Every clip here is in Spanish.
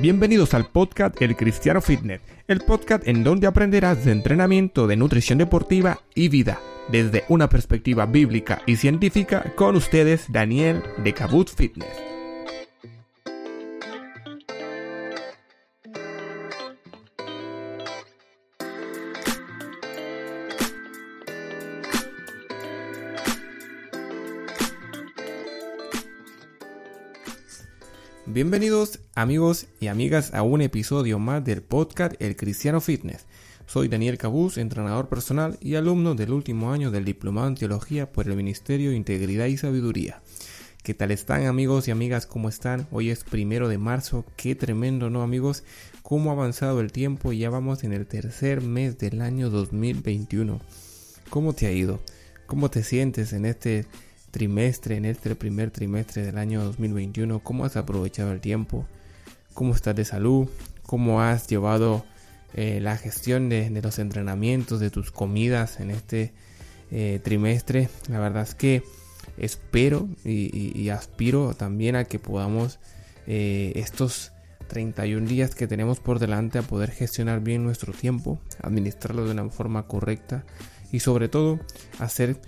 Bienvenidos al podcast El Cristiano Fitness, el podcast en donde aprenderás de entrenamiento, de nutrición deportiva y vida, desde una perspectiva bíblica y científica, con ustedes Daniel de Cabot Fitness. Bienvenidos amigos y amigas a un episodio más del podcast El Cristiano Fitness. Soy Daniel Cabuz, entrenador personal y alumno del último año del Diplomado en Teología por el Ministerio de Integridad y Sabiduría. ¿Qué tal están amigos y amigas? ¿Cómo están? Hoy es primero de marzo. Qué tremendo, ¿no amigos? ¿Cómo ha avanzado el tiempo? Ya vamos en el tercer mes del año 2021. ¿Cómo te ha ido? ¿Cómo te sientes en este trimestre, en este primer trimestre del año 2021, cómo has aprovechado el tiempo, cómo estás de salud, cómo has llevado eh, la gestión de, los entrenamientos, de tus comidas en este eh, trimestre. La verdad es que espero y, aspiro también a que podamos eh, estos 31 días que tenemos por delante a poder gestionar bien nuestro tiempo, administrarlo de una forma correcta y sobre todo hacer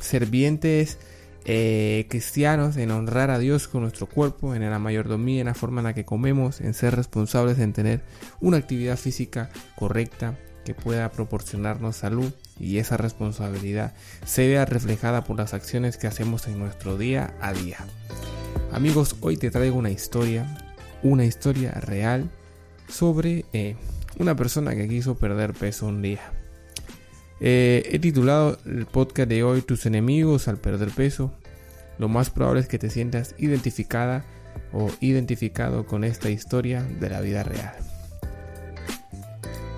servientes eh, cristianos en honrar a Dios con nuestro cuerpo, en la mayordomía, en la forma en la que comemos, en ser responsables en tener una actividad física correcta que pueda proporcionarnos salud y esa responsabilidad se vea reflejada por las acciones que hacemos en nuestro día a día. Amigos, hoy te traigo una historia, una historia real sobre eh, una persona que quiso perder peso un día. Eh, he titulado el podcast de hoy Tus enemigos al perder peso. Lo más probable es que te sientas identificada o identificado con esta historia de la vida real.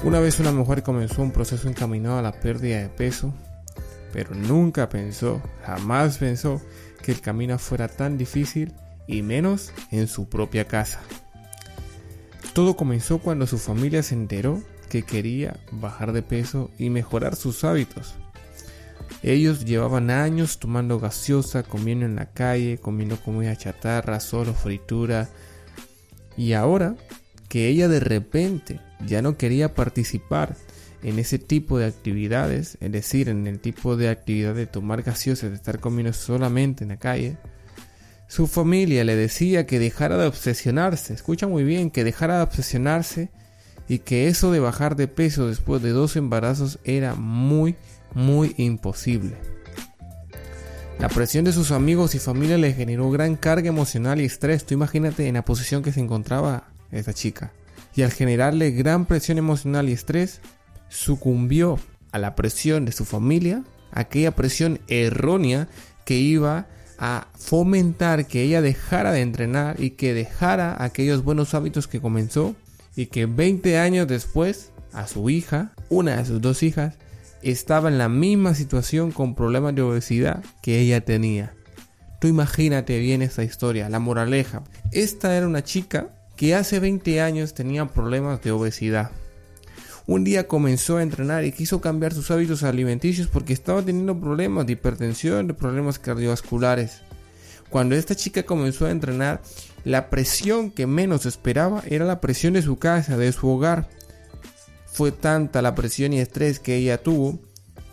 Una vez una mujer comenzó un proceso encaminado a la pérdida de peso, pero nunca pensó, jamás pensó que el camino fuera tan difícil y menos en su propia casa. Todo comenzó cuando su familia se enteró que quería bajar de peso y mejorar sus hábitos. Ellos llevaban años tomando gaseosa, comiendo en la calle, comiendo comida chatarra, solo fritura. Y ahora que ella de repente ya no quería participar en ese tipo de actividades, es decir, en el tipo de actividad de tomar gaseosa, de estar comiendo solamente en la calle, su familia le decía que dejara de obsesionarse, escucha muy bien, que dejara de obsesionarse y que eso de bajar de peso después de dos embarazos era muy, muy imposible. La presión de sus amigos y familia le generó gran carga emocional y estrés. Tú imagínate en la posición que se encontraba esa chica. Y al generarle gran presión emocional y estrés, sucumbió a la presión de su familia, aquella presión errónea que iba a fomentar que ella dejara de entrenar y que dejara aquellos buenos hábitos que comenzó y que 20 años después a su hija, una de sus dos hijas, estaba en la misma situación con problemas de obesidad que ella tenía. Tú imagínate bien esta historia, la moraleja. Esta era una chica que hace 20 años tenía problemas de obesidad. Un día comenzó a entrenar y quiso cambiar sus hábitos alimenticios porque estaba teniendo problemas de hipertensión, de problemas cardiovasculares. Cuando esta chica comenzó a entrenar, la presión que menos esperaba era la presión de su casa, de su hogar. Fue tanta la presión y estrés que ella tuvo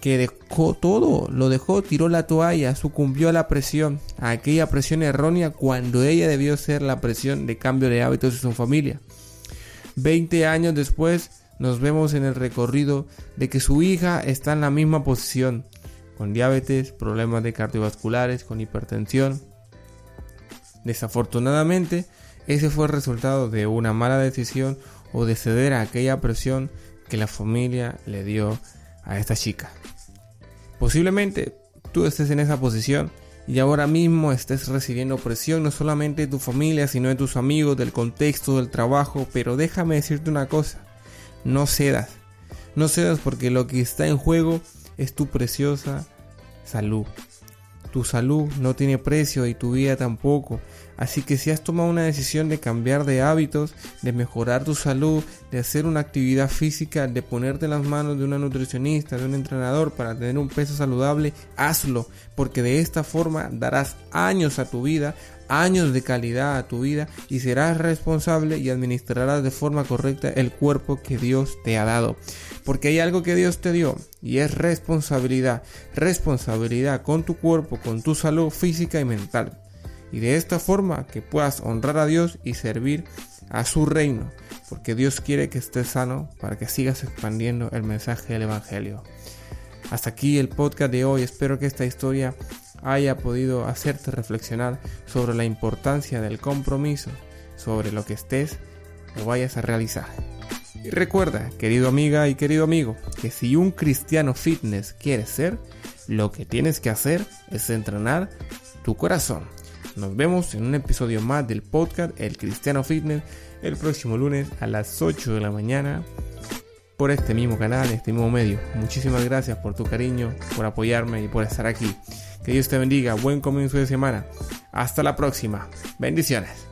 que dejó todo, lo dejó, tiró la toalla, sucumbió a la presión, a aquella presión errónea cuando ella debió ser la presión de cambio de hábitos de su familia. Veinte años después nos vemos en el recorrido de que su hija está en la misma posición, con diabetes, problemas de cardiovasculares, con hipertensión, Desafortunadamente, ese fue el resultado de una mala decisión o de ceder a aquella presión que la familia le dio a esta chica. Posiblemente tú estés en esa posición y ahora mismo estés recibiendo presión no solamente de tu familia, sino de tus amigos, del contexto, del trabajo, pero déjame decirte una cosa, no cedas, no cedas porque lo que está en juego es tu preciosa salud. Tu salud no tiene precio y tu vida tampoco. Así que si has tomado una decisión de cambiar de hábitos, de mejorar tu salud, de hacer una actividad física, de ponerte en las manos de una nutricionista, de un entrenador para tener un peso saludable, hazlo, porque de esta forma darás años a tu vida años de calidad a tu vida y serás responsable y administrarás de forma correcta el cuerpo que Dios te ha dado. Porque hay algo que Dios te dio y es responsabilidad. Responsabilidad con tu cuerpo, con tu salud física y mental. Y de esta forma que puedas honrar a Dios y servir a su reino. Porque Dios quiere que estés sano para que sigas expandiendo el mensaje del Evangelio. Hasta aquí el podcast de hoy. Espero que esta historia haya podido hacerte reflexionar sobre la importancia del compromiso, sobre lo que estés o vayas a realizar. Y recuerda, querido amiga y querido amigo, que si un cristiano fitness quieres ser, lo que tienes que hacer es entrenar tu corazón. Nos vemos en un episodio más del podcast El Cristiano Fitness el próximo lunes a las 8 de la mañana por este mismo canal, este mismo medio. Muchísimas gracias por tu cariño, por apoyarme y por estar aquí. Que Dios te bendiga. Buen comienzo de semana. Hasta la próxima. Bendiciones.